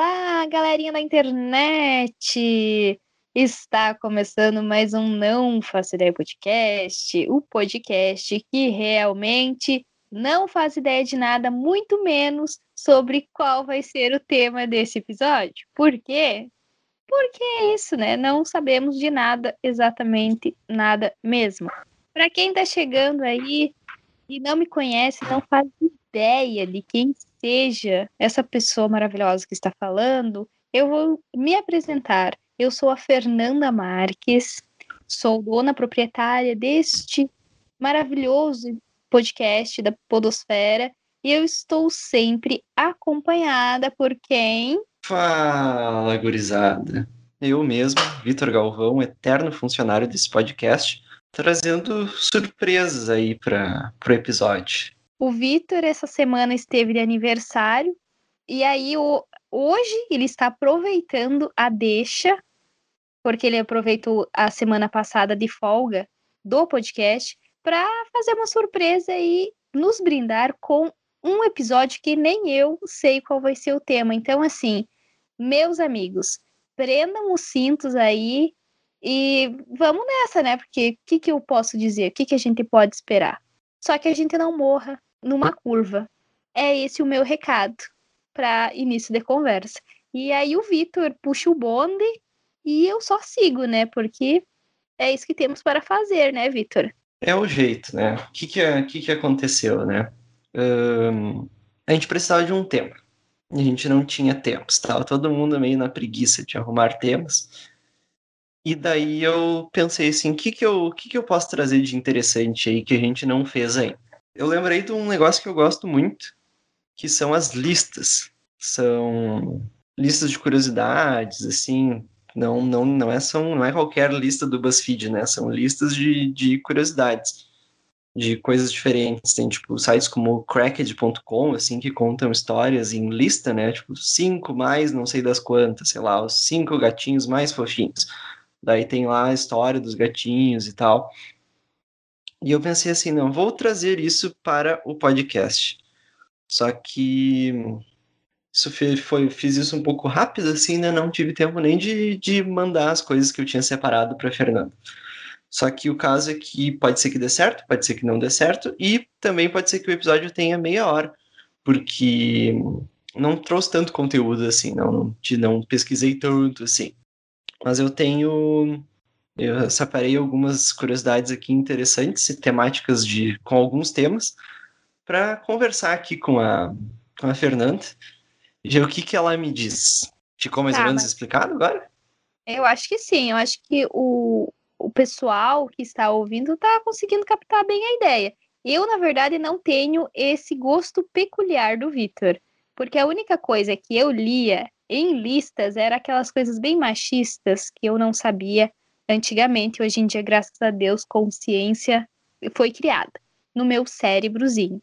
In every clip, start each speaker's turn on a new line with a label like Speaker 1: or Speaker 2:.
Speaker 1: Olá, galerinha da internet! Está começando mais um Não Faço Ideia Podcast, o podcast que realmente não faz ideia de nada, muito menos sobre qual vai ser o tema desse episódio. Por quê? Porque é isso, né? Não sabemos de nada, exatamente nada mesmo. Para quem está chegando aí e não me conhece, não faz ideia de quem seja essa pessoa maravilhosa que está falando, eu vou me apresentar. Eu sou a Fernanda Marques, sou dona proprietária deste maravilhoso podcast da Podosfera e eu estou sempre acompanhada por quem?
Speaker 2: Fala, gurizada. Eu mesmo, Vitor Galvão, eterno funcionário desse podcast, trazendo surpresas aí para o episódio.
Speaker 1: O Vitor, essa semana, esteve de aniversário. E aí, o, hoje, ele está aproveitando a deixa, porque ele aproveitou a semana passada de folga do podcast, para fazer uma surpresa e nos brindar com um episódio que nem eu sei qual vai ser o tema. Então, assim, meus amigos, prendam os cintos aí e vamos nessa, né? Porque o que, que eu posso dizer? O que, que a gente pode esperar? Só que a gente não morra, numa curva. É esse o meu recado para início de conversa. E aí o Vitor puxa o bonde e eu só sigo, né? Porque é isso que temos para fazer, né, Vitor?
Speaker 2: É o jeito, né? O que que, que, que aconteceu, né? Um, a gente precisava de um tema. A gente não tinha tempo. Estava todo mundo meio na preguiça de arrumar temas. E daí eu pensei assim, o que que eu, que que eu posso trazer de interessante aí que a gente não fez ainda? Eu lembrei de um negócio que eu gosto muito, que são as listas. São listas de curiosidades, assim, não não não é são não é qualquer lista do BuzzFeed, né? São listas de, de curiosidades, de coisas diferentes. Tem tipo sites como cracked.com, assim, que contam histórias em lista, né? Tipo cinco mais não sei das quantas, sei lá, os cinco gatinhos mais fofinhos. Daí tem lá a história dos gatinhos e tal. E eu pensei assim, não, vou trazer isso para o podcast. Só que isso foi, fiz isso um pouco rápido, assim, né? Não tive tempo nem de, de mandar as coisas que eu tinha separado para Fernando. Só que o caso é que pode ser que dê certo, pode ser que não dê certo, e também pode ser que o episódio tenha meia hora, porque não trouxe tanto conteúdo assim, não, não, não pesquisei tanto assim. Mas eu tenho eu separei algumas curiosidades aqui interessantes e temáticas de, com alguns temas para conversar aqui com a, com a Fernanda e ver o que, que ela me diz. Ficou mais tá, ou menos mas... explicado agora?
Speaker 1: Eu acho que sim, eu acho que o, o pessoal que está ouvindo está conseguindo captar bem a ideia. Eu, na verdade, não tenho esse gosto peculiar do Vitor, porque a única coisa que eu lia em listas era aquelas coisas bem machistas que eu não sabia antigamente, hoje em dia, graças a Deus, consciência foi criada no meu cérebrozinho.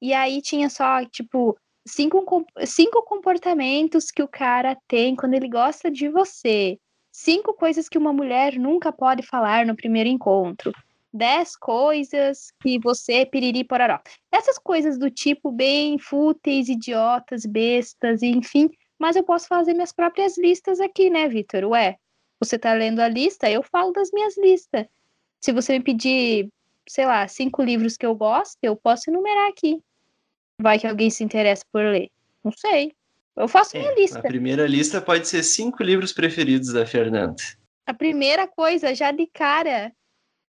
Speaker 1: E aí tinha só, tipo, cinco, cinco comportamentos que o cara tem quando ele gosta de você. Cinco coisas que uma mulher nunca pode falar no primeiro encontro. Dez coisas que você piriri pororó. Essas coisas do tipo bem fúteis, idiotas, bestas, enfim. Mas eu posso fazer minhas próprias listas aqui, né, Vitor? Ué, você está lendo a lista, eu falo das minhas listas. Se você me pedir, sei lá, cinco livros que eu gosto, eu posso enumerar aqui. Vai que alguém se interessa por ler. Não sei. Eu faço é, minha lista.
Speaker 2: A primeira lista pode ser cinco livros preferidos da Fernanda.
Speaker 1: A primeira coisa, já de cara.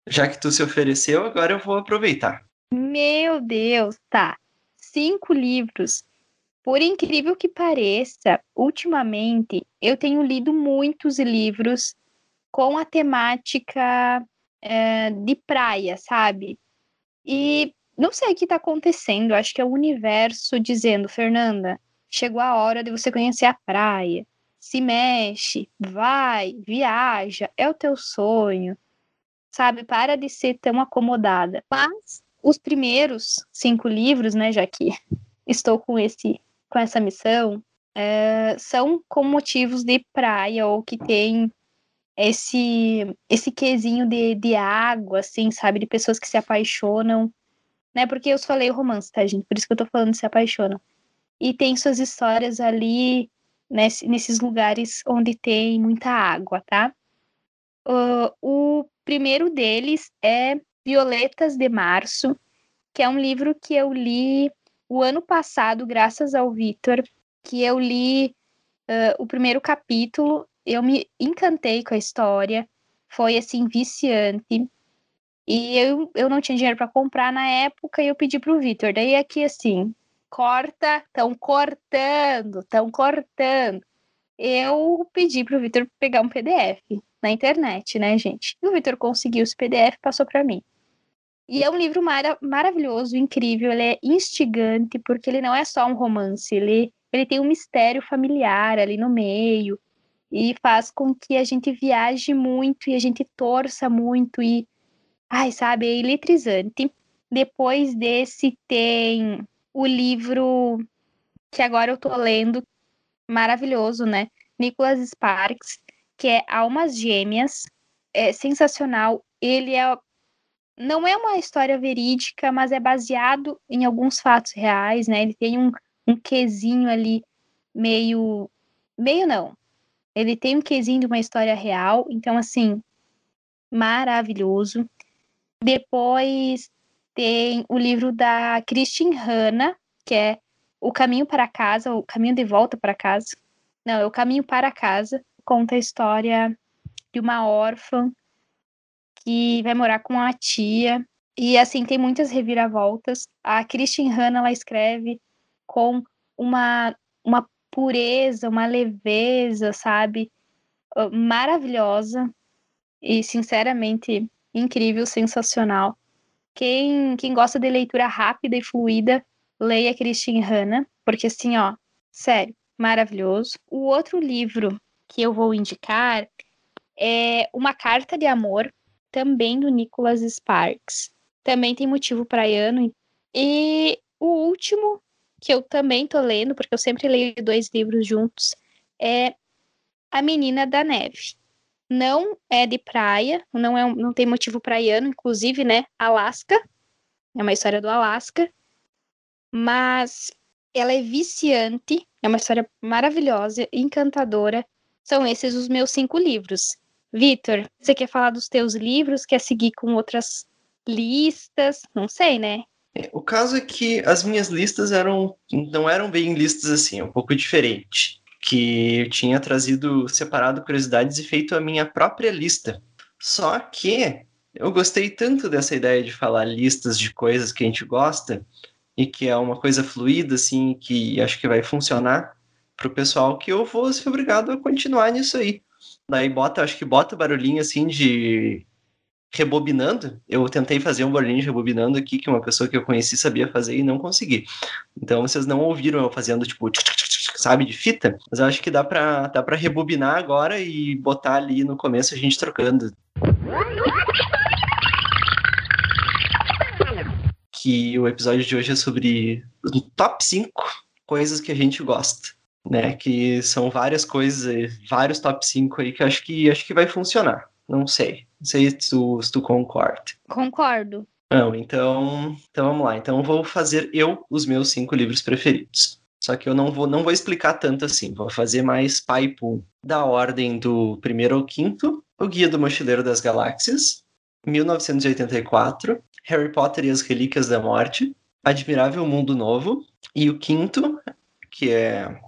Speaker 2: Já que tu se ofereceu, agora eu vou aproveitar.
Speaker 1: Meu Deus, tá. Cinco livros por incrível que pareça, ultimamente eu tenho lido muitos livros com a temática é, de praia, sabe? E não sei o que está acontecendo, acho que é o universo dizendo, Fernanda, chegou a hora de você conhecer a praia. Se mexe, vai, viaja, é o teu sonho, sabe? Para de ser tão acomodada. Mas os primeiros cinco livros, né, já que estou com esse com essa missão é, são com motivos de praia ou que tem esse esse quesinho de, de água, assim, sabe? De pessoas que se apaixonam, né? Porque eu falei romance, tá, gente? Por isso que eu tô falando se apaixonam. E tem suas histórias ali nesse, nesses lugares onde tem muita água, tá? O primeiro deles é Violetas de Março, que é um livro que eu li o ano passado, graças ao Vitor, que eu li uh, o primeiro capítulo, eu me encantei com a história, foi assim viciante. E eu, eu não tinha dinheiro para comprar na época e eu pedi pro Vitor. Daí aqui assim, corta, estão cortando, estão cortando. Eu pedi pro Vitor pegar um PDF na internet, né, gente? E o Vitor conseguiu esse PDF e passou para mim. E é um livro mara maravilhoso, incrível, ele é instigante, porque ele não é só um romance, ele, ele tem um mistério familiar ali no meio, e faz com que a gente viaje muito e a gente torça muito, e, ai, sabe, é eletrizante. Depois desse tem o livro que agora eu tô lendo, maravilhoso, né? Nicholas Sparks, que é Almas Gêmeas, é sensacional. Ele é não é uma história verídica, mas é baseado em alguns fatos reais, né? Ele tem um, um quesinho ali meio. Meio não. Ele tem um quesinho de uma história real, então, assim, maravilhoso. Depois tem o livro da Christine Hanna, que é O Caminho para Casa, O Caminho de Volta para Casa. Não, é O Caminho para Casa. Conta a história de uma órfã que vai morar com a tia. E assim, tem muitas reviravoltas. A Christine Hanna ela escreve com uma, uma pureza, uma leveza, sabe? Ah, maravilhosa e sinceramente incrível, sensacional. Quem, quem gosta de leitura rápida e fluida, leia Christine Hanna, porque assim, ó, sério, maravilhoso. O outro livro que eu vou indicar é Uma Carta de Amor, também do Nicholas Sparks. Também tem motivo praiano. E o último, que eu também tô lendo, porque eu sempre leio dois livros juntos, é A Menina da Neve. Não é de praia, não, é, não tem motivo praiano, inclusive, né? Alasca. É uma história do Alasca. Mas ela é viciante, é uma história maravilhosa, encantadora. São esses os meus cinco livros. Vitor, você quer falar dos teus livros? Quer seguir com outras listas? Não sei, né?
Speaker 2: É, o caso é que as minhas listas eram não eram bem listas assim, é um pouco diferente. Que eu tinha trazido separado curiosidades e feito a minha própria lista. Só que eu gostei tanto dessa ideia de falar listas de coisas que a gente gosta e que é uma coisa fluida, assim, que acho que vai funcionar para o pessoal, que eu vou ser obrigado a continuar nisso aí. Daí bota, acho que bota o barulhinho assim de rebobinando. Eu tentei fazer um barulhinho de rebobinando aqui, que uma pessoa que eu conheci sabia fazer e não consegui. Então vocês não ouviram eu fazendo, tipo, sabe, de fita, mas eu acho que dá pra, dá pra rebobinar agora e botar ali no começo a gente trocando. Que o episódio de hoje é sobre top 5 coisas que a gente gosta né? Que são várias coisas, vários top 5 aí que acho que acho que vai funcionar. Não sei. Não sei se tu, se tu concorda.
Speaker 1: Concordo.
Speaker 2: Não, então, então vamos lá. Então eu vou fazer eu os meus cinco livros preferidos. Só que eu não vou, não vou explicar tanto assim. Vou fazer mais pai Da ordem do primeiro ao quinto, O Guia do Mochileiro das Galáxias, 1984, Harry Potter e as Relíquias da Morte, Admirável Mundo Novo, e o quinto, que é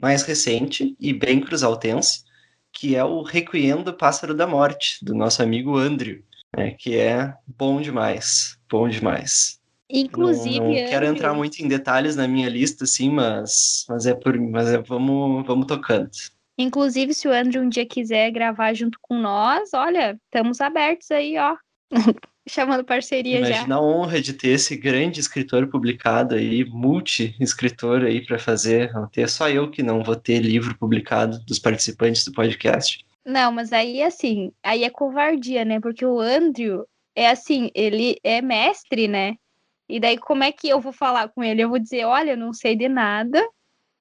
Speaker 2: mais recente e bem cruzaltense, que é o Requiem do Pássaro da Morte, do nosso amigo Andrew, né, que é bom demais, bom demais.
Speaker 1: Inclusive,
Speaker 2: não, não quero entrar muito em detalhes na minha lista, assim, mas, mas é por, mas é, vamos, vamos tocando.
Speaker 1: Inclusive, se o Andrew um dia quiser gravar junto com nós, olha, estamos abertos aí, ó. chamando parceria
Speaker 2: Imagina
Speaker 1: já.
Speaker 2: Imagina a honra de ter esse grande escritor publicado aí, multi-escritor aí para fazer. Ter só eu que não vou ter livro publicado dos participantes do podcast.
Speaker 1: Não, mas aí assim, aí é covardia, né? Porque o Andrew é assim, ele é mestre, né? E daí como é que eu vou falar com ele? Eu vou dizer, olha, eu não sei de nada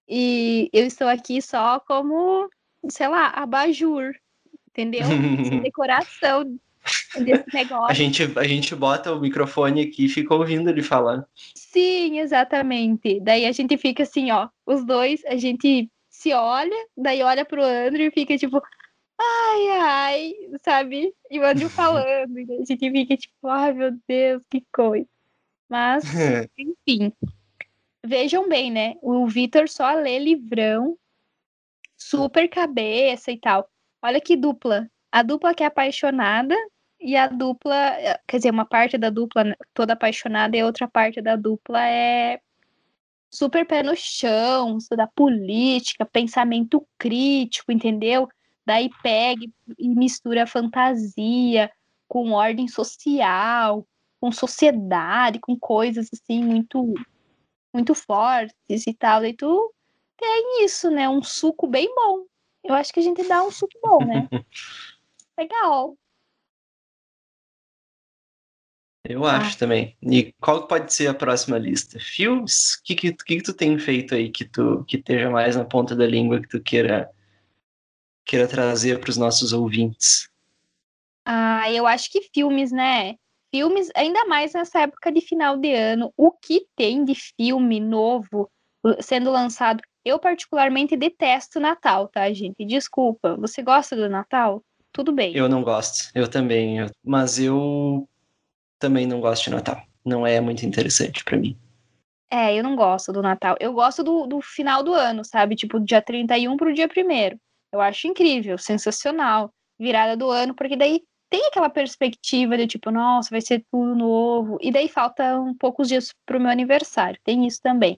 Speaker 1: e eu estou aqui só como, sei lá, abajur, entendeu? Sem decoração desse negócio.
Speaker 2: A gente, a gente bota o microfone aqui e fica ouvindo ele falar.
Speaker 1: Sim, exatamente. Daí a gente fica assim, ó, os dois, a gente se olha, daí olha pro Andrew e fica tipo, ai, ai, sabe? E o Andrew falando, e a gente fica tipo, ai meu Deus, que coisa. Mas, enfim. Vejam bem, né? O Vitor só lê livrão, super cabeça e tal. Olha que dupla. A dupla que é apaixonada e a dupla, quer dizer, uma parte da dupla né, toda apaixonada e outra parte da dupla é super pé no chão, da política, pensamento crítico, entendeu? Daí pega e mistura fantasia com ordem social, com sociedade, com coisas assim muito muito fortes e tal. E tu tem isso, né? Um suco bem bom. Eu acho que a gente dá um suco bom, né? Legal.
Speaker 2: Eu ah. acho também. E qual pode ser a próxima lista? Filmes? O que, que, que, tu tem feito aí que tu que esteja mais na ponta da língua que tu queira queira trazer para os nossos ouvintes?
Speaker 1: Ah, eu acho que filmes, né? Filmes, ainda mais nessa época de final de ano, o que tem de filme novo sendo lançado? Eu particularmente detesto Natal, tá, gente? Desculpa. Você gosta do Natal? Tudo bem.
Speaker 2: Eu não gosto. Eu também. Mas eu também não gosto de Natal. Não é muito interessante para mim.
Speaker 1: É, eu não gosto do Natal. Eu gosto do, do final do ano, sabe? Tipo, do dia 31 pro dia 1 Eu acho incrível, sensacional. Virada do ano, porque daí tem aquela perspectiva de tipo, nossa, vai ser tudo novo. E daí faltam poucos dias pro meu aniversário. Tem isso também.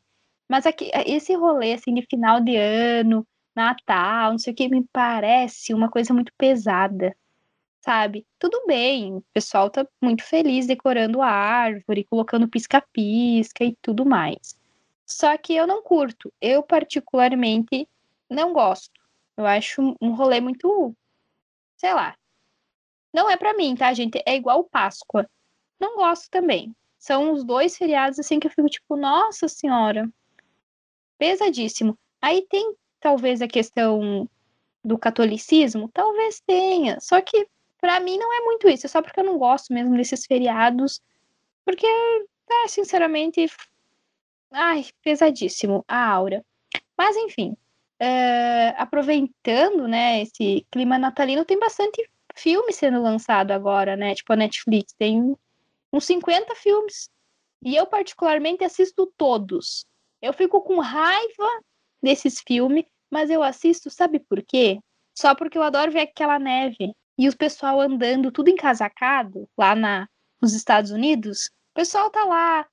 Speaker 1: Mas aqui, esse rolê assim de final de ano, Natal, não sei o que, me parece uma coisa muito pesada sabe? Tudo bem, o pessoal tá muito feliz decorando a árvore, colocando pisca-pisca e tudo mais. Só que eu não curto. Eu, particularmente, não gosto. Eu acho um rolê muito. Sei lá. Não é para mim, tá, gente? É igual Páscoa. Não gosto também. São os dois feriados assim que eu fico tipo, nossa senhora. Pesadíssimo. Aí tem talvez a questão do catolicismo? Talvez tenha. Só que para mim não é muito isso, é só porque eu não gosto mesmo desses feriados, porque, é, sinceramente, ai, pesadíssimo a aura. Mas enfim, é, aproveitando, né, esse clima natalino, tem bastante filme sendo lançado agora, né, tipo a Netflix, tem uns 50 filmes, e eu particularmente assisto todos. Eu fico com raiva desses filmes, mas eu assisto, sabe por quê? Só porque eu adoro ver aquela neve e o pessoal andando tudo encasacado lá na, nos Estados Unidos. O pessoal tá lá,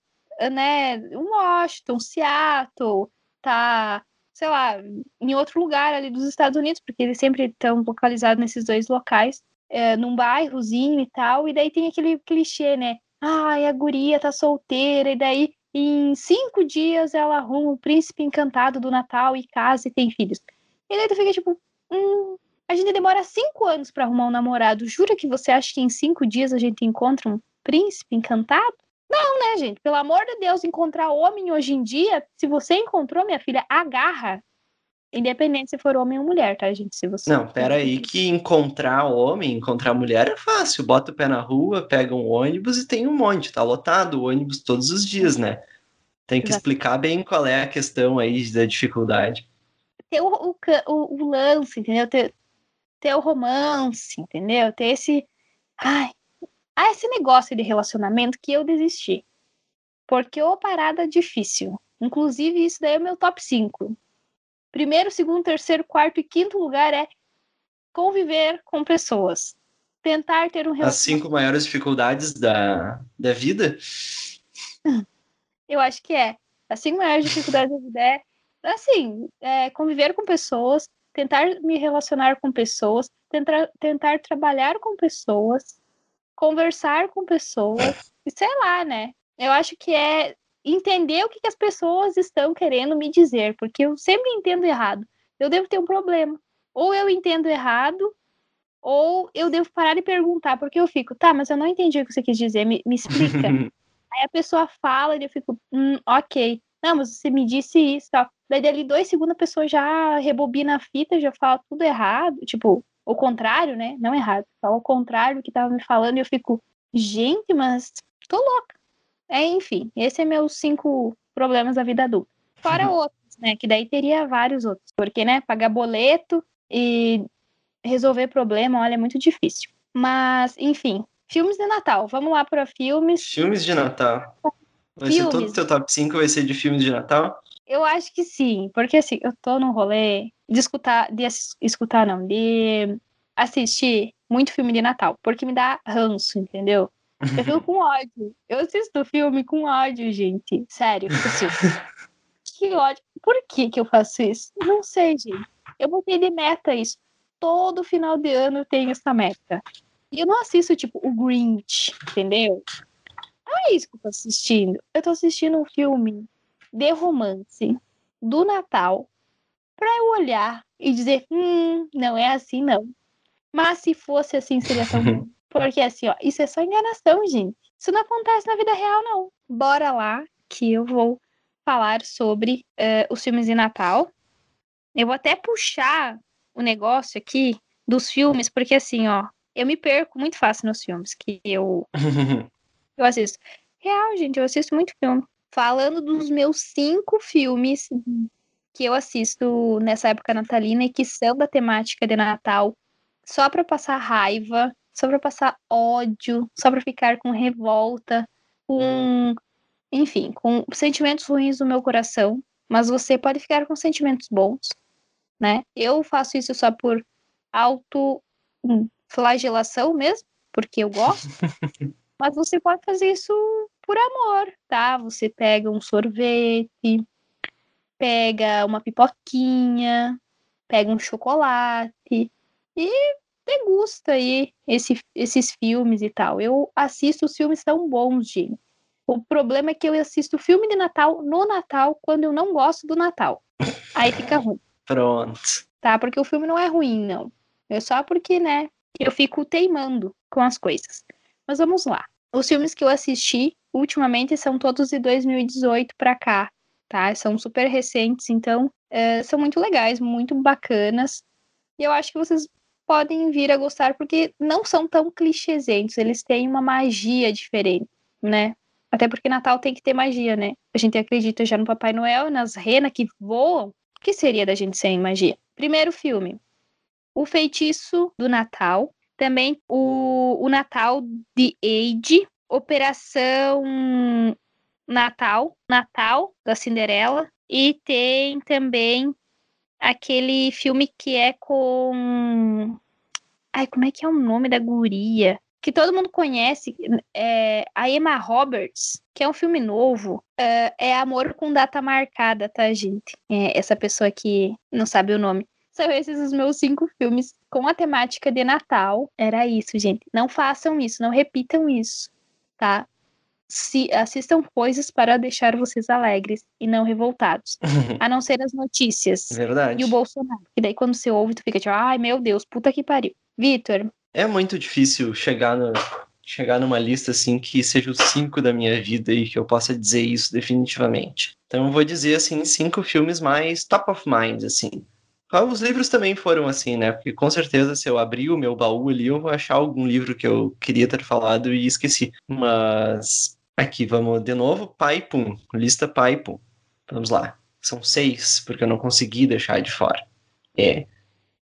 Speaker 1: né, Washington, Seattle, tá, sei lá, em outro lugar ali dos Estados Unidos, porque eles sempre estão localizados nesses dois locais, é, num bairrozinho e tal, e daí tem aquele clichê, né? Ai, a guria tá solteira, e daí em cinco dias ela arruma o príncipe encantado do Natal e casa e tem filhos. E daí tu fica tipo, hum, a gente demora cinco anos para arrumar um namorado. Jura que você acha que em cinco dias a gente encontra um príncipe encantado? Não, né, gente? Pelo amor de Deus, encontrar homem hoje em dia, se você encontrou, minha filha, agarra. Independente se for homem ou mulher, tá, gente? Se você
Speaker 2: Não, pera aí que encontrar homem, encontrar mulher é fácil. Bota o pé na rua, pega um ônibus e tem um monte. Tá lotado o ônibus todos os dias, né? Tem que Exato. explicar bem qual é a questão aí da dificuldade.
Speaker 1: Ter o, o, o, o lance, entendeu? Ter, ter o romance, entendeu? Ter esse. Ai, ah, esse negócio de relacionamento que eu desisti. Porque ô parada difícil. Inclusive, isso daí é o meu top 5. Primeiro, segundo, terceiro, quarto e quinto lugar é conviver com pessoas. Tentar ter um
Speaker 2: relacionamento. As cinco maiores dificuldades da, da vida?
Speaker 1: Eu acho que é. As cinco maiores dificuldades da vida é, assim, é conviver com pessoas, tentar me relacionar com pessoas, tentar, tentar trabalhar com pessoas, conversar com pessoas, e sei lá, né? Eu acho que é entender o que, que as pessoas estão querendo me dizer, porque eu sempre entendo errado. Eu devo ter um problema. Ou eu entendo errado, ou eu devo parar de perguntar, porque eu fico, tá, mas eu não entendi o que você quis dizer, me, me explica. Aí a pessoa fala e eu fico, hum, ok. Não, mas você me disse isso, tal. Daí dali dois segundos a pessoa já rebobina a fita, já fala tudo errado, tipo, o contrário, né? Não errado, fala o contrário do que tava me falando e eu fico, gente, mas tô louca. É, enfim, esse é meus cinco problemas da vida adulta. Fora uhum. outros, né? Que daí teria vários outros. Porque, né, pagar boleto e resolver problema, olha, é muito difícil. Mas, enfim, filmes de Natal. Vamos lá para filmes.
Speaker 2: Filmes de Natal. Vai filmes. ser todo o teu top 5 vai ser de filmes de Natal?
Speaker 1: Eu acho que sim, porque assim, eu tô no rolê de escutar, de escutar não, de assistir muito filme de Natal, porque me dá ranço, entendeu? Eu fico com ódio. Eu assisto filme com ódio, gente. Sério, assim, que ódio. Por que que eu faço isso? Não sei, gente. Eu botei de meta isso. Todo final de ano eu tenho essa meta. E eu não assisto, tipo, o Grinch, entendeu? É isso que eu tô assistindo. Eu tô assistindo um filme de romance do Natal para eu olhar e dizer, hum, não é assim não. Mas se fosse assim, seria tão bom. Porque assim, ó, isso é só enganação, gente. Isso não acontece na vida real, não. Bora lá que eu vou falar sobre uh, os filmes de Natal. Eu vou até puxar o negócio aqui dos filmes, porque assim, ó, eu me perco muito fácil nos filmes que eu, eu assisto. Real, gente, eu assisto muito filme falando dos meus cinco filmes que eu assisto nessa época natalina e que são da temática de Natal, só para passar raiva, só para passar ódio, só para ficar com revolta, com, enfim, com sentimentos ruins no meu coração. Mas você pode ficar com sentimentos bons, né? Eu faço isso só por auto flagelação mesmo, porque eu gosto. mas você pode fazer isso por amor, tá? Você pega um sorvete, pega uma pipoquinha, pega um chocolate e degusta aí esse, esses filmes e tal. Eu assisto os filmes tão bons, gente. O problema é que eu assisto filme de Natal no Natal quando eu não gosto do Natal. Aí fica ruim.
Speaker 2: Pronto.
Speaker 1: Tá? Porque o filme não é ruim, não. É só porque, né, eu fico teimando com as coisas. Mas vamos lá. Os filmes que eu assisti ultimamente são todos de 2018 para cá, tá? São super recentes, então é, são muito legais, muito bacanas. E eu acho que vocês podem vir a gostar porque não são tão clichêsentos, eles têm uma magia diferente, né? Até porque Natal tem que ter magia, né? A gente acredita já no Papai Noel, nas renas que voam. O que seria da gente sem magia? Primeiro filme, O Feitiço do Natal, também o, o Natal de Age, Operação Natal, Natal da Cinderela, e tem também aquele filme que é com. Ai, como é que é o nome da guria? Que todo mundo conhece, é a Emma Roberts, que é um filme novo. É, é Amor com Data Marcada, tá, gente? É essa pessoa que não sabe o nome. São esses os meus cinco filmes com a temática de Natal. Era isso, gente. Não façam isso, não repitam isso, tá? Se, assistam coisas para deixar vocês alegres e não revoltados. a não ser as notícias.
Speaker 2: Verdade.
Speaker 1: E o Bolsonaro. E daí quando você ouve, tu fica tipo, ai meu Deus, puta que pariu. Vitor.
Speaker 2: É muito difícil chegar no, chegar numa lista assim que seja os cinco da minha vida e que eu possa dizer isso definitivamente. Então eu vou dizer assim cinco filmes mais top of mind assim. Os livros também foram assim, né? Porque com certeza se eu abrir o meu baú ali, eu vou achar algum livro que eu queria ter falado e esqueci. Mas aqui vamos de novo, pai pum, lista pai pum. Vamos lá. São seis, porque eu não consegui deixar de fora. É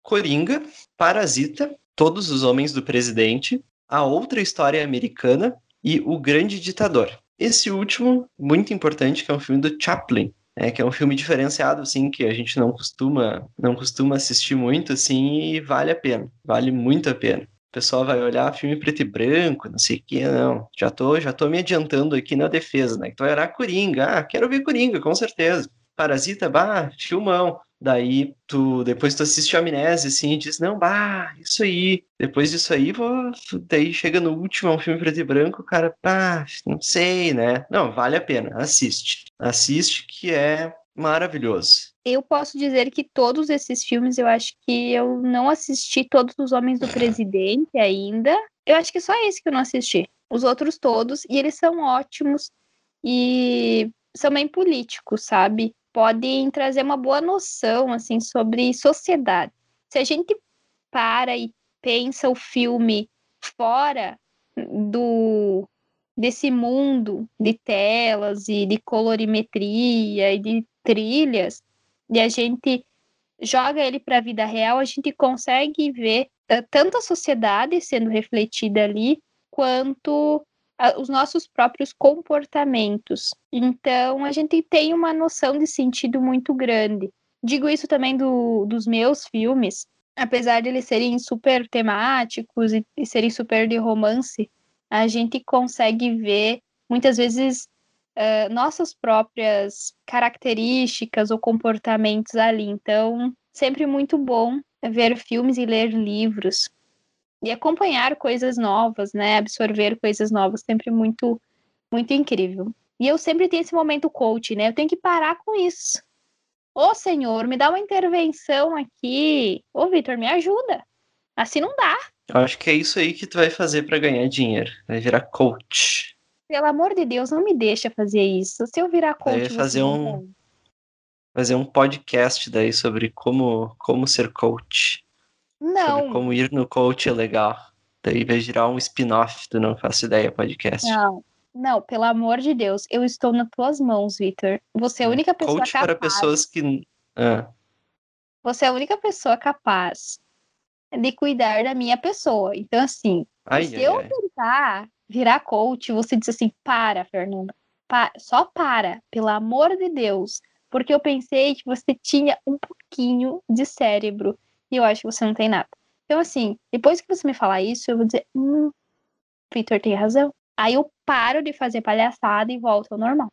Speaker 2: Coringa, Parasita, Todos os Homens do Presidente, A Outra História Americana e O Grande Ditador. Esse último, muito importante, que é um filme do Chaplin, é, que é um filme diferenciado, assim, que a gente não costuma, não costuma assistir muito, assim, e vale a pena, vale muito a pena. O pessoal vai olhar filme preto e branco, não sei o que, não. Já tô, já tô me adiantando aqui na defesa, né? Que tu vai olhar Coringa, ah, quero ver Coringa, com certeza. Parasita, bah, filmão. Daí tu depois tu assiste a Amnésia assim e diz: "Não, bah, isso aí". Depois disso aí, vou, daí chega no último, é um filme preto e branco, cara, pá, não sei, né? Não, vale a pena, assiste. Assiste que é maravilhoso.
Speaker 1: Eu posso dizer que todos esses filmes, eu acho que eu não assisti todos os Homens do Presidente ainda. Eu acho que só esse que eu não assisti. Os outros todos, e eles são ótimos e são bem políticos, sabe? Podem trazer uma boa noção assim sobre sociedade. Se a gente para e pensa o filme fora do desse mundo de telas e de colorimetria e de trilhas, e a gente joga ele para a vida real, a gente consegue ver uh, tanto a sociedade sendo refletida ali, quanto os nossos próprios comportamentos. Então, a gente tem uma noção de sentido muito grande. Digo isso também do, dos meus filmes, apesar de eles serem super temáticos e, e serem super de romance, a gente consegue ver muitas vezes uh, nossas próprias características ou comportamentos ali. Então, sempre muito bom ver filmes e ler livros e acompanhar coisas novas, né? Absorver coisas novas, sempre muito, muito incrível. E eu sempre tenho esse momento coach, né? Eu tenho que parar com isso. Ô, Senhor, me dá uma intervenção aqui. Ô, Vitor, me ajuda. Assim não dá.
Speaker 2: Eu acho que é isso aí que tu vai fazer para ganhar dinheiro. Vai virar coach.
Speaker 1: Pelo amor de Deus, não me deixa fazer isso. Se eu virar coach,
Speaker 2: vai fazer um fazer um podcast daí sobre como como ser coach.
Speaker 1: Não.
Speaker 2: Como ir no coach é legal. Daí vai virar um spin-off do Não Faço Ideia podcast.
Speaker 1: Não. Não, pelo amor de Deus, eu estou nas tuas mãos, Victor. Você é a é, única pessoa
Speaker 2: Coach
Speaker 1: capaz.
Speaker 2: para pessoas que. Ah.
Speaker 1: Você é a única pessoa capaz de cuidar da minha pessoa. Então, assim, ai, se ai, eu ai. tentar virar coach, você diz assim: para, Fernanda. Pa só para, pelo amor de Deus. Porque eu pensei que você tinha um pouquinho de cérebro. E eu acho que você não tem nada. Então, assim, depois que você me falar isso, eu vou dizer: hum, Victor tem razão. Aí eu paro de fazer palhaçada e volto ao normal.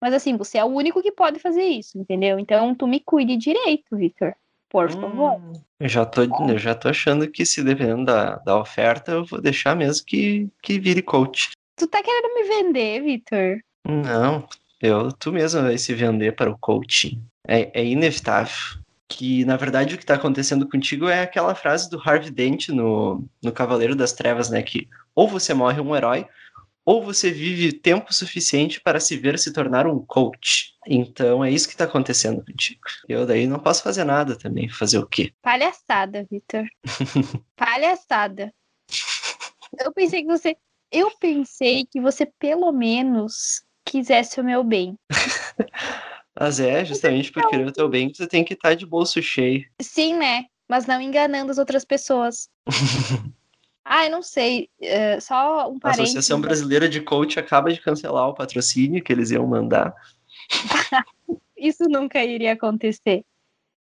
Speaker 1: Mas assim, você é o único que pode fazer isso, entendeu? Então tu me cuide direito, Victor. Por hum, favor.
Speaker 2: Eu já tô, eu já tô achando que se dependendo da, da oferta, eu vou deixar mesmo que, que vire coach.
Speaker 1: Tu tá querendo me vender, Victor?
Speaker 2: Não, eu, tu mesmo vai se vender para o coaching. É, é inevitável. Que, na verdade, o que tá acontecendo contigo é aquela frase do Harvey Dent no, no Cavaleiro das Trevas, né? Que ou você morre um herói, ou você vive tempo suficiente para se ver se tornar um coach. Então é isso que está acontecendo contigo. Eu daí não posso fazer nada também. Fazer o quê?
Speaker 1: Palhaçada, Vitor. Palhaçada. Eu pensei que você. Eu pensei que você pelo menos quisesse o meu bem.
Speaker 2: Mas é, justamente por querer o teu bem, você tem que estar tá de bolso cheio.
Speaker 1: Sim, né? Mas não enganando as outras pessoas. Ah, eu não sei. É, só um parênteses.
Speaker 2: A Associação Brasileira de Coach acaba de cancelar o patrocínio que eles iam mandar.
Speaker 1: Isso nunca iria acontecer.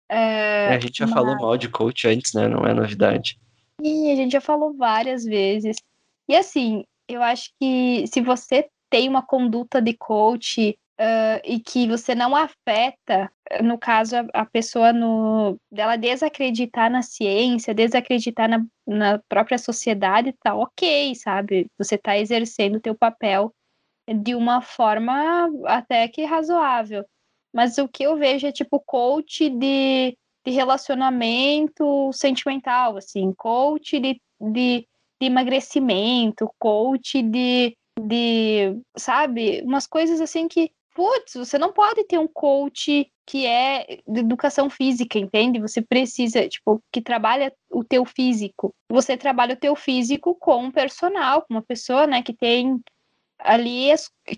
Speaker 2: É, a gente já mas... falou mal de coach antes, né? Não é novidade.
Speaker 1: Sim, a gente já falou várias vezes. E assim, eu acho que se você tem uma conduta de coach uh, e que você não afeta, no caso, a, a, pessoa no, dela desacreditar na ciência, desacreditar na, na própria sociedade, tá ok, sabe? Você tá exercendo o teu papel de uma forma até que razoável. Mas o que eu vejo é tipo coach de, de relacionamento sentimental, assim, coach de, de, de emagrecimento, coach de, de, sabe, umas coisas assim que putz, você não pode ter um coach que é de educação física, entende? Você precisa, tipo, que trabalha o teu físico. Você trabalha o teu físico com um personal, com uma pessoa, né, que tem ali,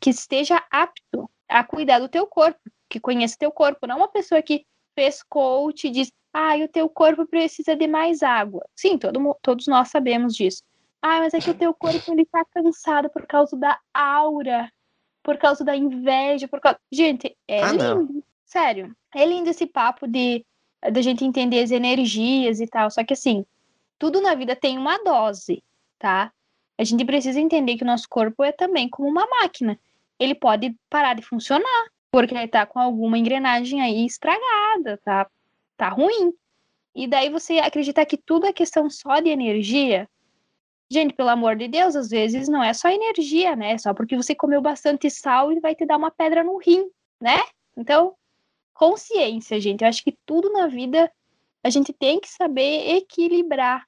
Speaker 1: que esteja apto a cuidar do teu corpo, que conheça o teu corpo, não uma pessoa que fez coach e diz, ah, o teu corpo precisa de mais água. Sim, todo, todos nós sabemos disso. Ah, mas é que o teu corpo ele tá cansado por causa da aura por causa da inveja, por causa. Gente, é ah, lindo. Não. Sério. É lindo esse papo de da gente entender as energias e tal. Só que assim, tudo na vida tem uma dose, tá? A gente precisa entender que o nosso corpo é também como uma máquina. Ele pode parar de funcionar, porque ele tá com alguma engrenagem aí estragada, tá? Tá ruim. E daí você acreditar que tudo é questão só de energia, Gente, pelo amor de Deus, às vezes não é só energia, né? Só porque você comeu bastante sal e vai te dar uma pedra no rim, né? Então, consciência, gente. Eu acho que tudo na vida a gente tem que saber equilibrar,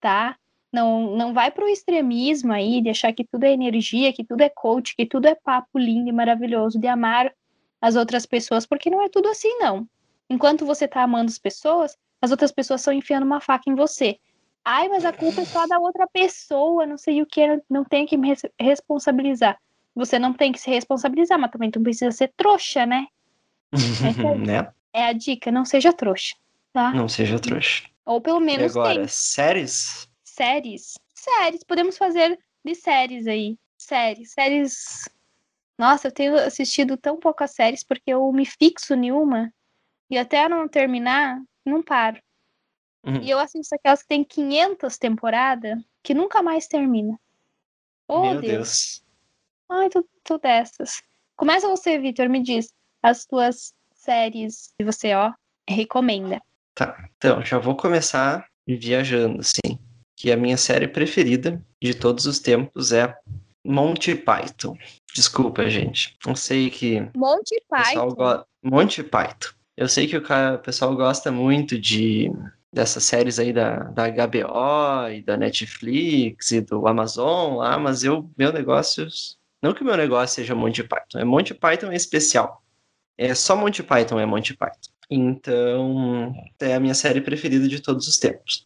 Speaker 1: tá? Não, não vai para o extremismo aí de achar que tudo é energia, que tudo é coach, que tudo é papo lindo e maravilhoso de amar as outras pessoas, porque não é tudo assim, não. Enquanto você tá amando as pessoas, as outras pessoas estão enfiando uma faca em você. Ai, mas a culpa é só da outra pessoa, não sei o que, não tem que me responsabilizar. Você não tem que se responsabilizar, mas também tu precisa ser trouxa, né?
Speaker 2: É né?
Speaker 1: é a dica, não seja trouxa, tá?
Speaker 2: Não seja trouxa.
Speaker 1: Ou pelo menos
Speaker 2: e agora,
Speaker 1: tem.
Speaker 2: séries?
Speaker 1: Séries. Séries. Podemos fazer de séries aí. Séries. Séries. Nossa, eu tenho assistido tão poucas séries porque eu me fixo em uma e até não terminar, não paro.
Speaker 2: Uhum.
Speaker 1: E eu assisto aquelas que tem 500 temporadas que nunca mais termina. Oh,
Speaker 2: Meu
Speaker 1: Deus.
Speaker 2: Deus.
Speaker 1: Ai, tô, tô dessas. Começa você, Vitor, me diz as tuas séries que você, ó, recomenda.
Speaker 2: Tá, então, já vou começar viajando, assim. Que a minha série preferida de todos os tempos é Monty Python. Desculpa, gente. Não sei que
Speaker 1: Monty Python.
Speaker 2: go... Monty Python. Eu sei que o, cara, o pessoal gosta muito de dessas séries aí da, da HBO e da Netflix e do Amazon lá, mas eu, meu negócio, não que o meu negócio seja Monty Python, é Monty Python em especial. É só Monty Python é Monty Python. Então, é a minha série preferida de todos os tempos.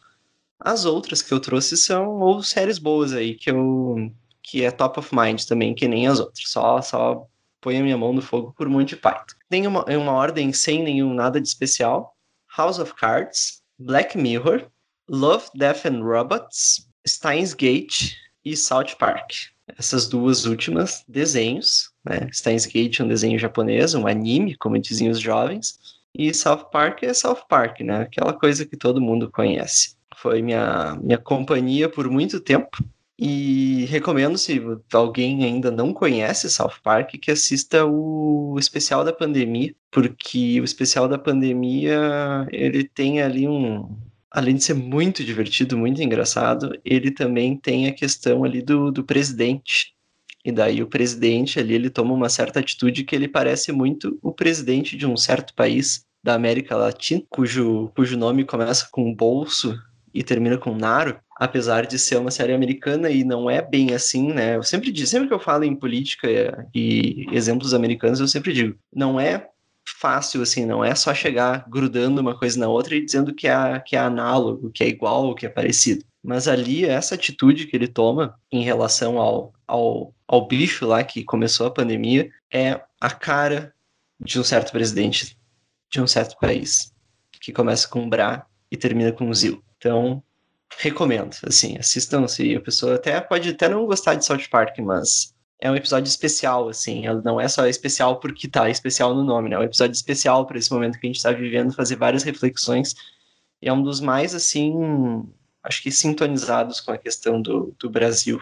Speaker 2: As outras que eu trouxe são ou séries boas aí que eu que é top of mind também, que nem as outras. Só só põe a minha mão no fogo por Monty Python. Tem uma, em uma ordem sem nenhum nada de especial. House of Cards, Black Mirror, Love, Death and Robots, Steins Gate e South Park. Essas duas últimas desenhos, né? Steins Gate é um desenho japonês, um anime, como diziam os jovens, e South Park é South Park, né? Aquela coisa que todo mundo conhece. Foi minha, minha companhia por muito tempo. E recomendo, se alguém ainda não conhece South Park, que assista o especial da pandemia, porque o especial da pandemia, ele tem ali um... Além de ser muito divertido, muito engraçado, ele também tem a questão ali do, do presidente. E daí o presidente ali, ele toma uma certa atitude que ele parece muito o presidente de um certo país da América Latina, cujo, cujo nome começa com bolso e termina com Naro, apesar de ser uma série americana e não é bem assim, né? Eu sempre digo, sempre que eu falo em política e exemplos americanos, eu sempre digo, não é fácil assim, não é só chegar grudando uma coisa na outra e dizendo que é, que é análogo, que é igual, que é parecido. Mas ali, essa atitude que ele toma em relação ao, ao, ao bicho lá que começou a pandemia é a cara de um certo presidente de um certo país, que começa com Bra e termina com Zil. Então, recomendo, assim, assistam se a pessoa até pode até não gostar de South Park, mas é um episódio especial, assim, não é só especial porque tá especial no nome, né? É um episódio especial para esse momento que a gente está vivendo, fazer várias reflexões. E é um dos mais, assim, acho que sintonizados com a questão do, do Brasil,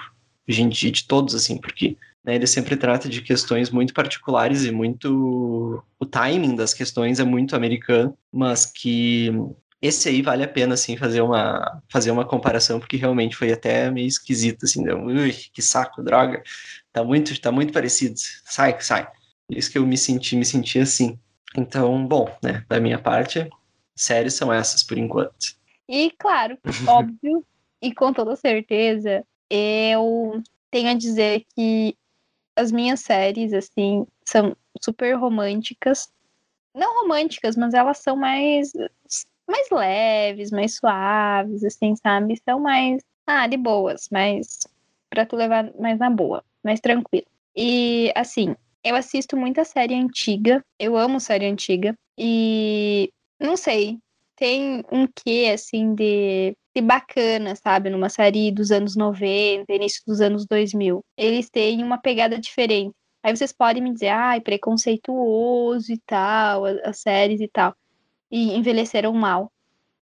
Speaker 2: gente, de todos, assim, porque né, ele sempre trata de questões muito particulares e muito. O timing das questões é muito americano, mas que esse aí vale a pena, assim, fazer uma, fazer uma comparação, porque realmente foi até meio esquisito, assim, deu, ui, que saco, droga, tá muito, tá muito parecido, sai, sai. Isso que eu me senti, me senti assim. Então, bom, né, da minha parte, séries são essas por enquanto.
Speaker 1: E, claro, óbvio, e com toda certeza, eu tenho a dizer que as minhas séries, assim, são super românticas. Não românticas, mas elas são mais mais leves, mais suaves, assim, sabe? São mais, ah, de boas, mas pra tu levar mais na boa, mais tranquilo. E, assim, eu assisto muita série antiga, eu amo série antiga, e não sei, tem um quê, assim, de, de bacana, sabe? Numa série dos anos 90, início dos anos 2000. Eles têm uma pegada diferente. Aí vocês podem me dizer, ai, preconceituoso e tal, as, as séries e tal. E envelheceram mal.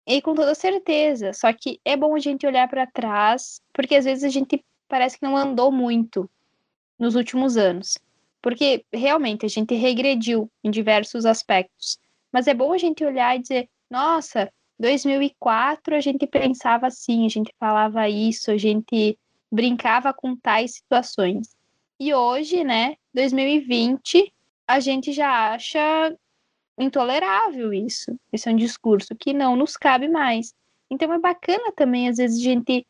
Speaker 1: E com toda certeza. Só que é bom a gente olhar para trás, porque às vezes a gente parece que não andou muito nos últimos anos. Porque realmente a gente regrediu em diversos aspectos. Mas é bom a gente olhar e dizer, nossa, 2004 a gente pensava assim, a gente falava isso, a gente brincava com tais situações. E hoje, né, 2020, a gente já acha intolerável isso. Esse é um discurso que não nos cabe mais. Então é bacana também, às vezes, a gente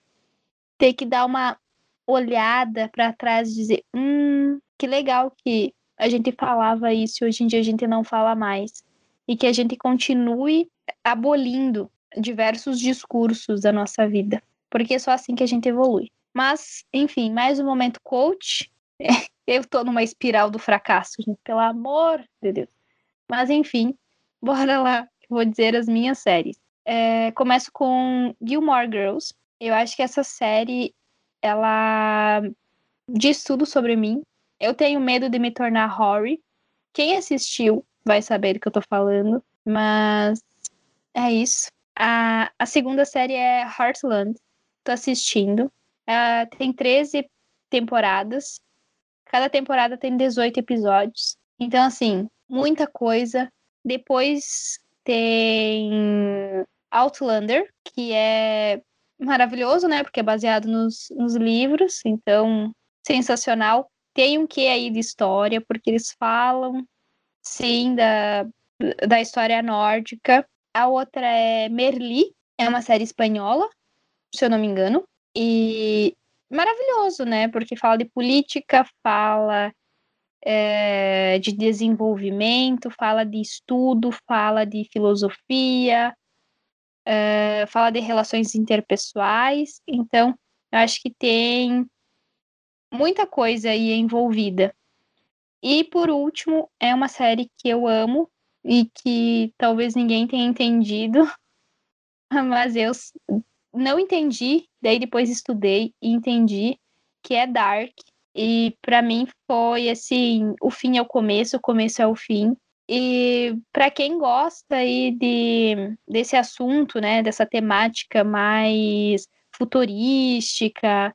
Speaker 1: ter que dar uma olhada para trás e dizer: hum, que legal que a gente falava isso e hoje em dia a gente não fala mais. E que a gente continue abolindo diversos discursos da nossa vida. Porque é só assim que a gente evolui. Mas, enfim, mais um momento coach. Eu tô numa espiral do fracasso, gente, pelo amor de Deus. Mas, enfim, bora lá. Vou dizer as minhas séries. É, começo com Gilmore Girls. Eu acho que essa série, ela diz tudo sobre mim. Eu tenho medo de me tornar Rory. Quem assistiu vai saber do que eu tô falando. Mas é isso. A, a segunda série é Heartland. Tô assistindo. Uh, tem 13 temporadas. Cada temporada tem 18 episódios. Então, assim, muita coisa. Depois tem Outlander, que é maravilhoso, né? Porque é baseado nos, nos livros. Então, sensacional. Tem um quê aí de história, porque eles falam, sim, da, da história nórdica. A outra é Merli, é uma série espanhola, se eu não me engano. E maravilhoso, né? Porque fala de política, fala é, de desenvolvimento, fala de estudo, fala de filosofia, é, fala de relações interpessoais. Então, eu acho que tem muita coisa aí envolvida. E por último, é uma série que eu amo e que talvez ninguém tenha entendido, mas eu não entendi, daí depois estudei e entendi que é Dark. E para mim foi assim, o fim é o começo, o começo é o fim. E para quem gosta aí de, desse assunto, né, dessa temática mais futurística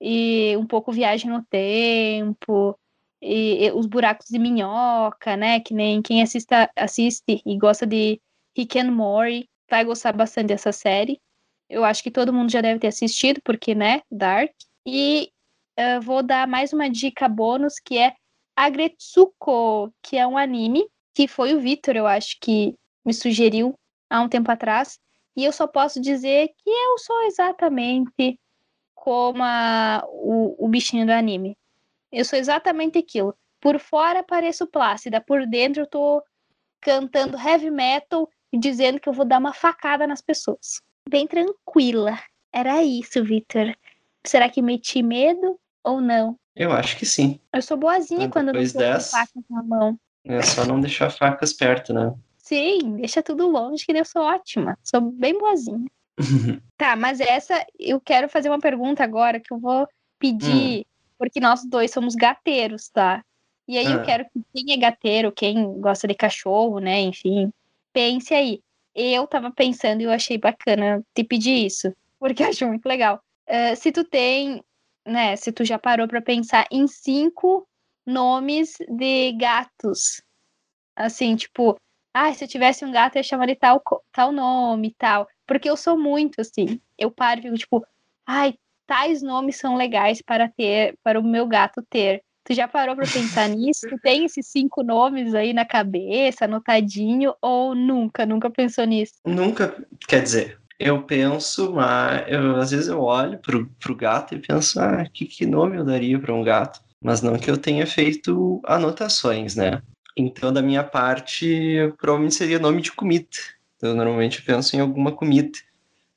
Speaker 1: e um pouco viagem no tempo, e, e os buracos de minhoca, né, que nem quem assista, assiste e gosta de Rick and Morty vai gostar bastante dessa série. Eu acho que todo mundo já deve ter assistido, porque, né, Dark. E uh, vou dar mais uma dica bônus, que é Agretsuko, que é um anime, que foi o Vitor, eu acho, que me sugeriu há um tempo atrás. E eu só posso dizer que eu sou exatamente como a, o, o bichinho do anime. Eu sou exatamente aquilo. Por fora pareço plácida, por dentro eu tô cantando heavy metal e dizendo que eu vou dar uma facada nas pessoas bem tranquila. Era isso, Victor. Será que meti medo ou não?
Speaker 2: Eu acho que sim.
Speaker 1: Eu sou boazinha quando eu não tô dessa, com faca na mão.
Speaker 2: É só não deixar facas perto, né?
Speaker 1: Sim, deixa tudo longe, que eu sou ótima. Sou bem boazinha. tá, mas essa eu quero fazer uma pergunta agora que eu vou pedir, hum. porque nós dois somos gateiros, tá? E aí ah. eu quero que quem é gateiro, quem gosta de cachorro, né, enfim, pense aí eu tava pensando e eu achei bacana te pedir isso, porque acho muito legal. Uh, se tu tem, né, se tu já parou para pensar em cinco nomes de gatos, assim, tipo, ah, se eu tivesse um gato, eu ia chamar de tal, tal nome e tal. Porque eu sou muito assim. Eu paro e fico, tipo, ai, tais nomes são legais para ter, para o meu gato ter. Tu já parou para pensar nisso? Tu tem esses cinco nomes aí na cabeça, anotadinho, ou nunca, nunca pensou nisso?
Speaker 2: Nunca, quer dizer, eu penso, mas eu, às vezes eu olho pro, pro gato e penso, ah, que, que nome eu daria para um gato? Mas não que eu tenha feito anotações, né? Então, da minha parte, provavelmente seria nome de comida. Então, eu normalmente penso em alguma comida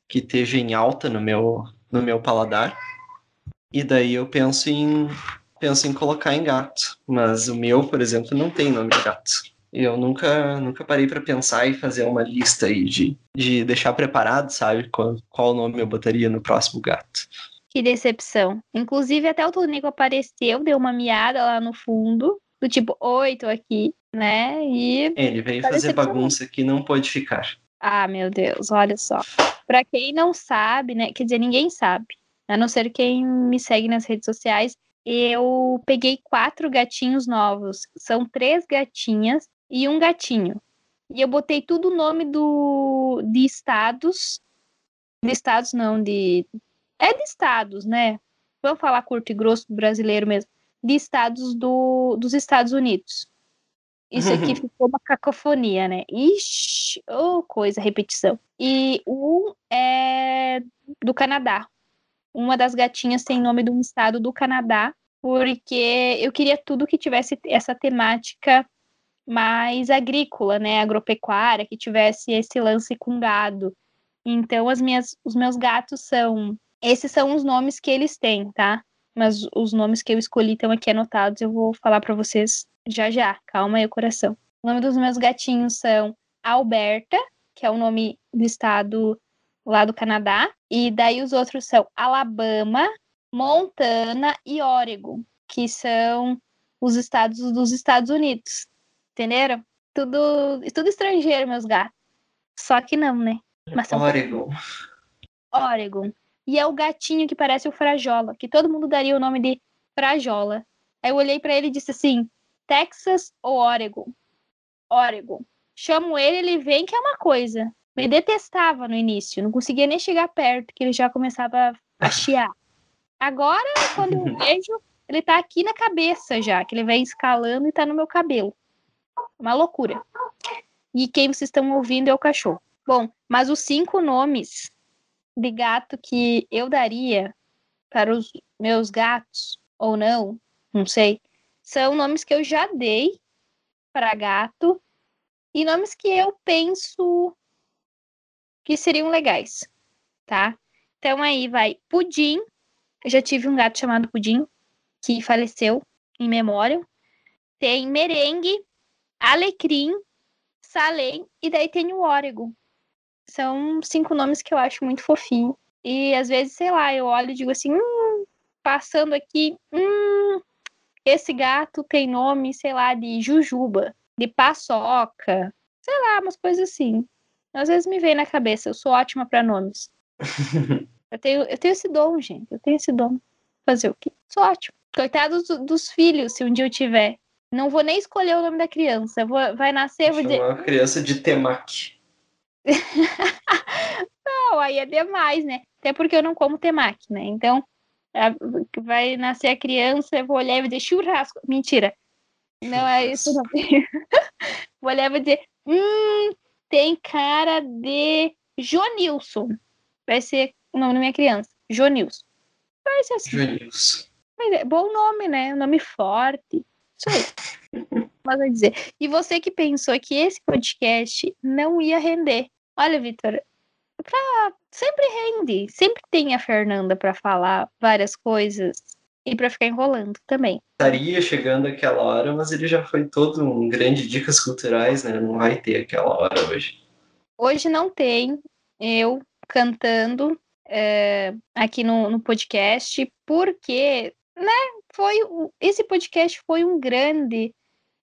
Speaker 2: que esteja em alta no meu, no meu paladar. E daí eu penso em penso em colocar em gato, mas o meu, por exemplo, não tem nome de gato. E eu nunca, nunca parei para pensar e fazer uma lista aí de, de deixar preparado, sabe, qual, qual nome eu botaria no próximo gato.
Speaker 1: Que decepção. Inclusive, até o Tonico apareceu, deu uma miada lá no fundo, do tipo, oi, tô aqui, né? E.
Speaker 2: Ele veio fazer bagunça aqui não pôde ficar.
Speaker 1: Ah, meu Deus, olha só. Pra quem não sabe, né? Quer dizer, ninguém sabe. A não ser quem me segue nas redes sociais, eu peguei quatro gatinhos novos. São três gatinhas e um gatinho. E eu botei tudo o nome do de estados. De estados não, de. É de estados, né? Vamos falar curto e grosso brasileiro mesmo. De estados do, dos Estados Unidos. Isso aqui ficou uma cacofonia, né? Ixi, oh, coisa, repetição. E um é do Canadá, uma das gatinhas tem nome de um estado do Canadá, porque eu queria tudo que tivesse essa temática mais agrícola, né, agropecuária, que tivesse esse lance com gado. Então, as minhas, os meus gatos são. Esses são os nomes que eles têm, tá? Mas os nomes que eu escolhi estão aqui anotados, eu vou falar para vocês já já. Calma aí, coração. O nome dos meus gatinhos são Alberta, que é o nome do estado lá do Canadá. E daí os outros são Alabama, Montana e Oregon, que são os estados dos Estados Unidos. Entenderam? Tudo, tudo estrangeiro, meus gatos. Só que não, né?
Speaker 2: Mas são Oregon.
Speaker 1: Oregon. E é o gatinho que parece o Frajola, que todo mundo daria o nome de Frajola. Aí eu olhei para ele e disse assim: Texas ou Oregon? Oregon. Chamo ele, ele vem que é uma coisa. Me detestava no início, não conseguia nem chegar perto, que ele já começava a chiar. Agora, quando eu vejo, ele tá aqui na cabeça já, que ele vai escalando e tá no meu cabelo. Uma loucura. E quem vocês estão ouvindo é o cachorro. Bom, mas os cinco nomes de gato que eu daria para os meus gatos, ou não, não sei, são nomes que eu já dei para gato e nomes que eu penso que seriam legais, tá? Então aí vai Pudim. Eu já tive um gato chamado Pudim que faleceu em memória. Tem Merengue, Alecrim, Salem e daí tem o Oregon. São cinco nomes que eu acho muito fofinho. E às vezes, sei lá, eu olho e digo assim, hum, passando aqui, hum, esse gato tem nome, sei lá, de Jujuba, de Paçoca, sei lá, umas coisas assim. Às vezes me vem na cabeça, eu sou ótima para nomes. eu, tenho, eu tenho esse dom, gente. Eu tenho esse dom. Fazer o quê? Sou ótimo. Coitado dos, dos filhos, se um dia eu tiver. Não vou nem escolher o nome da criança. Vou, vai nascer, vou dizer.
Speaker 2: Uma criança de temaki.
Speaker 1: não, aí é demais, né? Até porque eu não como temaki, né? Então, vai nascer a criança, eu vou olhar e vou dizer churrasco. Mentira. Não é isso, não. vou olhar e vou dizer, hum, tem cara de Jonilson. Vai ser o nome da minha criança. Jonilson. Vai ser assim.
Speaker 2: Jonilson.
Speaker 1: É bom nome, né? nome forte. Isso aí. Mas vai dizer. E você que pensou que esse podcast não ia render. Olha, Vitor, pra... sempre rende. Sempre tem a Fernanda para falar várias coisas e para ficar enrolando também.
Speaker 2: Estaria chegando aquela hora, mas ele já foi todo um grande dicas culturais, né? Não vai ter aquela hora hoje.
Speaker 1: Hoje não tem eu cantando é, aqui no, no podcast, porque, né? Foi esse podcast foi um grande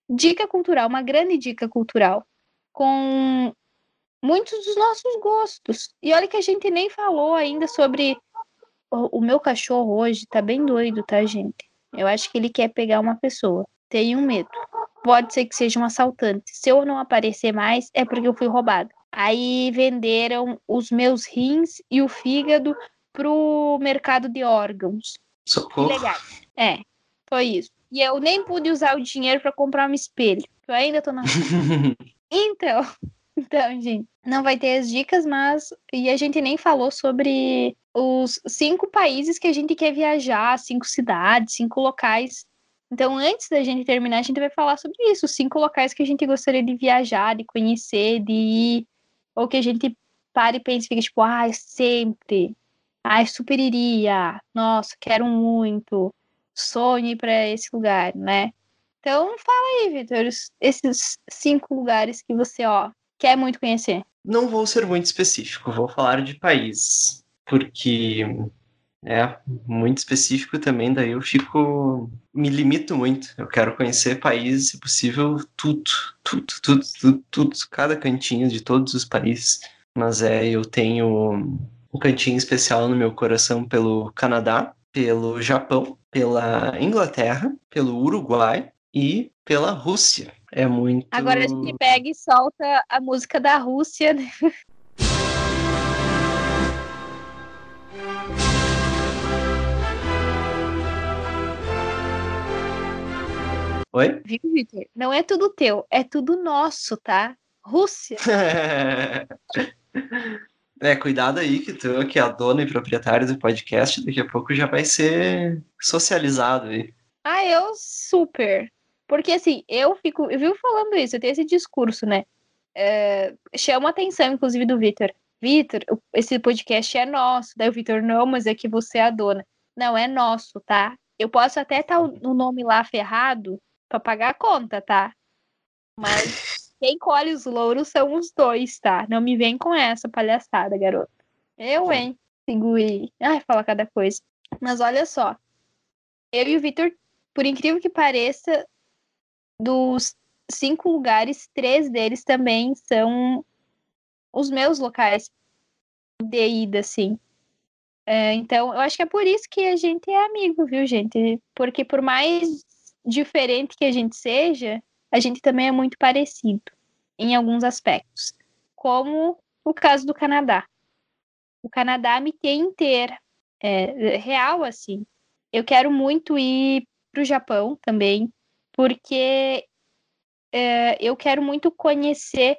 Speaker 1: dica cultural, uma grande dica cultural com muitos dos nossos gostos. E olha que a gente nem falou ainda sobre o, meu cachorro hoje tá bem doido, tá, gente? Eu acho que ele quer pegar uma pessoa. Tenho medo. Pode ser que seja um assaltante. Se eu não aparecer mais, é porque eu fui roubada. Aí venderam os meus rins e o fígado pro mercado de órgãos.
Speaker 2: Socorro.
Speaker 1: Legal. É, foi isso. E eu nem pude usar o dinheiro para comprar um espelho. Eu ainda tô na. então, então, gente, não vai ter as dicas, mas. E a gente nem falou sobre os cinco países que a gente quer viajar, cinco cidades, cinco locais. Então, antes da gente terminar, a gente vai falar sobre isso, cinco locais que a gente gostaria de viajar, de conhecer, de ir, ou que a gente pare e pense, fica tipo, ai, ah, sempre, ai, super iria, nossa, quero muito, sonho ir para esse lugar, né? Então, fala aí, Vitor, esses cinco lugares que você, ó, quer muito conhecer.
Speaker 2: Não vou ser muito específico, vou falar de países porque é muito específico também, daí eu fico. me limito muito. Eu quero conhecer países, se possível, tudo, tudo, tudo, tudo, tudo, cada cantinho de todos os países. Mas é, eu tenho um cantinho especial no meu coração pelo Canadá, pelo Japão, pela Inglaterra, pelo Uruguai e pela Rússia. É muito.
Speaker 1: Agora a gente pega e solta a música da Rússia. Né?
Speaker 2: Oi?
Speaker 1: Viu, Victor? Não é tudo teu, é tudo nosso, tá? Rússia.
Speaker 2: é, cuidado aí que tu, que é a dona e proprietária do podcast, daqui a pouco já vai ser socializado aí.
Speaker 1: Ah, eu super. Porque assim, eu fico, eu vivo falando isso, eu tenho esse discurso, né? É, chama atenção, inclusive, do Vitor. Vitor, esse podcast é nosso. Daí o Vitor, não, mas é que você é a dona. Não, é nosso, tá? Eu posso até estar o nome lá ferrado, para pagar a conta, tá? Mas quem colhe os louros são os dois, tá? Não me vem com essa palhaçada, garoto. Eu, hein? Segui. Ai, fala cada coisa. Mas olha só. Eu e o Vitor, por incrível que pareça, dos cinco lugares, três deles também são os meus locais de ida, assim. É, então, eu acho que é por isso que a gente é amigo, viu, gente? Porque por mais diferente que a gente seja, a gente também é muito parecido em alguns aspectos. Como o caso do Canadá. O Canadá me tem inteira. É, real, assim. Eu quero muito ir para o Japão também, porque é, eu quero muito conhecer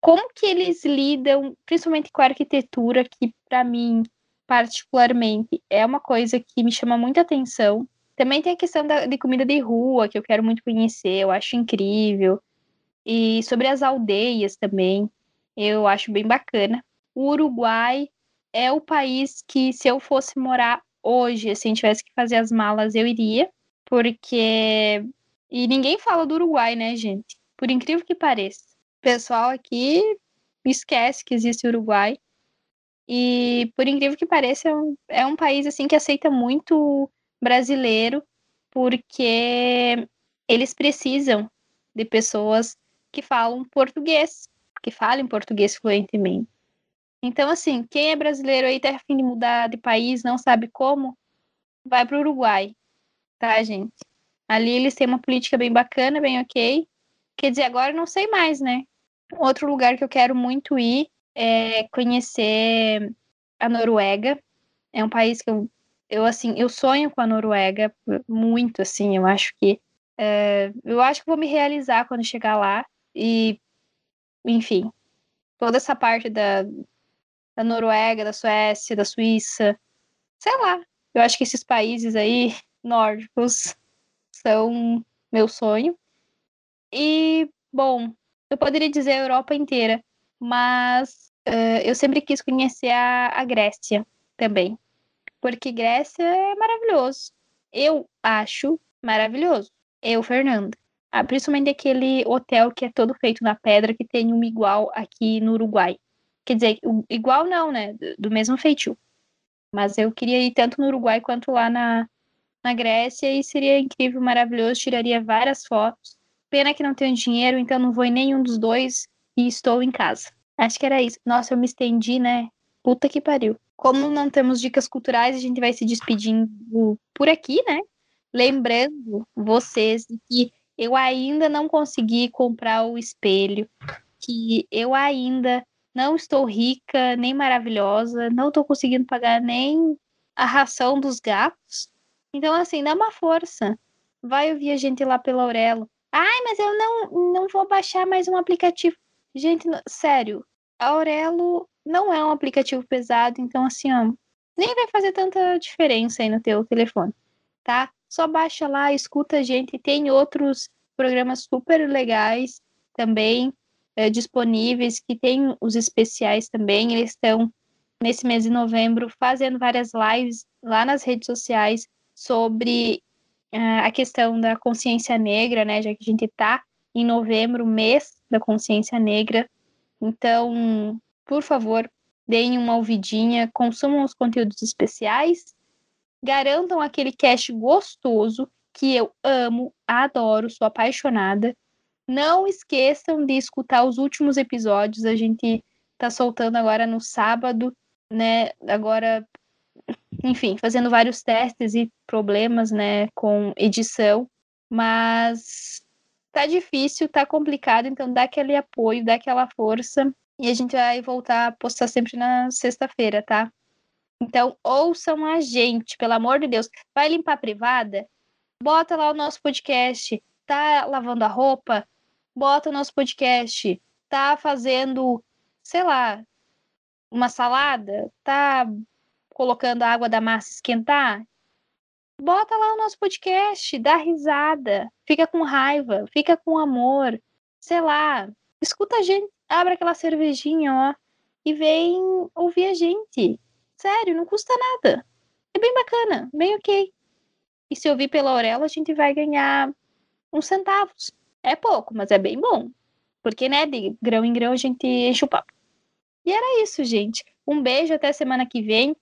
Speaker 1: como que eles lidam, principalmente com a arquitetura, que para mim, particularmente, é uma coisa que me chama muita atenção. Também tem a questão da, de comida de rua, que eu quero muito conhecer, eu acho incrível. E sobre as aldeias também, eu acho bem bacana. O Uruguai é o país que, se eu fosse morar hoje, assim, tivesse que fazer as malas, eu iria, porque. E ninguém fala do Uruguai, né, gente? Por incrível que pareça pessoal aqui esquece que existe o Uruguai. E por incrível que pareça, é um, é um país assim que aceita muito brasileiro, porque eles precisam de pessoas que falam português, que falem português fluentemente. Então, assim, quem é brasileiro aí tá afim de mudar de país, não sabe como, vai para o Uruguai, tá, gente? Ali eles têm uma política bem bacana, bem ok. Quer dizer, agora não sei mais, né? Outro lugar que eu quero muito ir é conhecer a Noruega. É um país que eu, eu assim, eu sonho com a Noruega muito, assim. Eu acho que é, eu acho que vou me realizar quando chegar lá e, enfim, toda essa parte da, da Noruega, da Suécia, da Suíça, sei lá. Eu acho que esses países aí nórdicos são meu sonho. E, bom, eu poderia dizer a Europa inteira, mas uh, eu sempre quis conhecer a, a Grécia também, porque Grécia é maravilhoso. Eu acho maravilhoso. Eu, Fernanda. Ah, principalmente aquele hotel que é todo feito na pedra, que tem um igual aqui no Uruguai. Quer dizer, igual não, né? Do mesmo feitio. Mas eu queria ir tanto no Uruguai quanto lá na, na Grécia e seria incrível, maravilhoso. Tiraria várias fotos. Pena que não tenho dinheiro, então não vou em nenhum dos dois e estou em casa. Acho que era isso. Nossa, eu me estendi, né? Puta que pariu. Como não temos dicas culturais, a gente vai se despedindo por aqui, né? Lembrando vocês que eu ainda não consegui comprar o espelho, que eu ainda não estou rica nem maravilhosa, não estou conseguindo pagar nem a ração dos gatos. Então, assim, dá uma força. Vai ouvir a gente lá pela Aurelo. Ai, mas eu não, não vou baixar mais um aplicativo. Gente, sério, Aurelo não é um aplicativo pesado, então assim, ó, nem vai fazer tanta diferença aí no teu telefone, tá? Só baixa lá, escuta a gente, tem outros programas super legais também é, disponíveis, que tem os especiais também, eles estão nesse mês de novembro fazendo várias lives lá nas redes sociais sobre a questão da consciência negra, né? Já que a gente está em novembro, mês da consciência negra. Então, por favor, deem uma ouvidinha, consumam os conteúdos especiais, garantam aquele cast gostoso que eu amo, adoro, sou apaixonada. Não esqueçam de escutar os últimos episódios, a gente tá soltando agora no sábado, né? Agora enfim, fazendo vários testes e problemas, né, com edição, mas tá difícil, tá complicado, então dá aquele apoio, dá aquela força e a gente vai voltar a postar sempre na sexta-feira, tá? Então, ouçam a gente, pelo amor de Deus. Vai limpar a privada? Bota lá o nosso podcast. Tá lavando a roupa? Bota o nosso podcast. Tá fazendo, sei lá, uma salada? Tá colocando a água da massa esquentar, bota lá o nosso podcast, dá risada, fica com raiva, fica com amor, sei lá, escuta a gente, abre aquela cervejinha, ó, e vem ouvir a gente. Sério, não custa nada. É bem bacana, bem ok. E se ouvir pela Aurela, a gente vai ganhar uns centavos. É pouco, mas é bem bom. Porque, né, de grão em grão a gente enche o papo. E era isso, gente. Um beijo até semana que vem.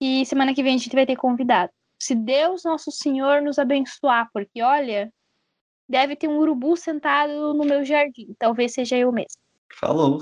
Speaker 1: E semana que vem a gente vai ter convidado. Se Deus, nosso Senhor, nos abençoar, porque olha, deve ter um urubu sentado no meu jardim. Talvez seja eu mesmo.
Speaker 2: Falou.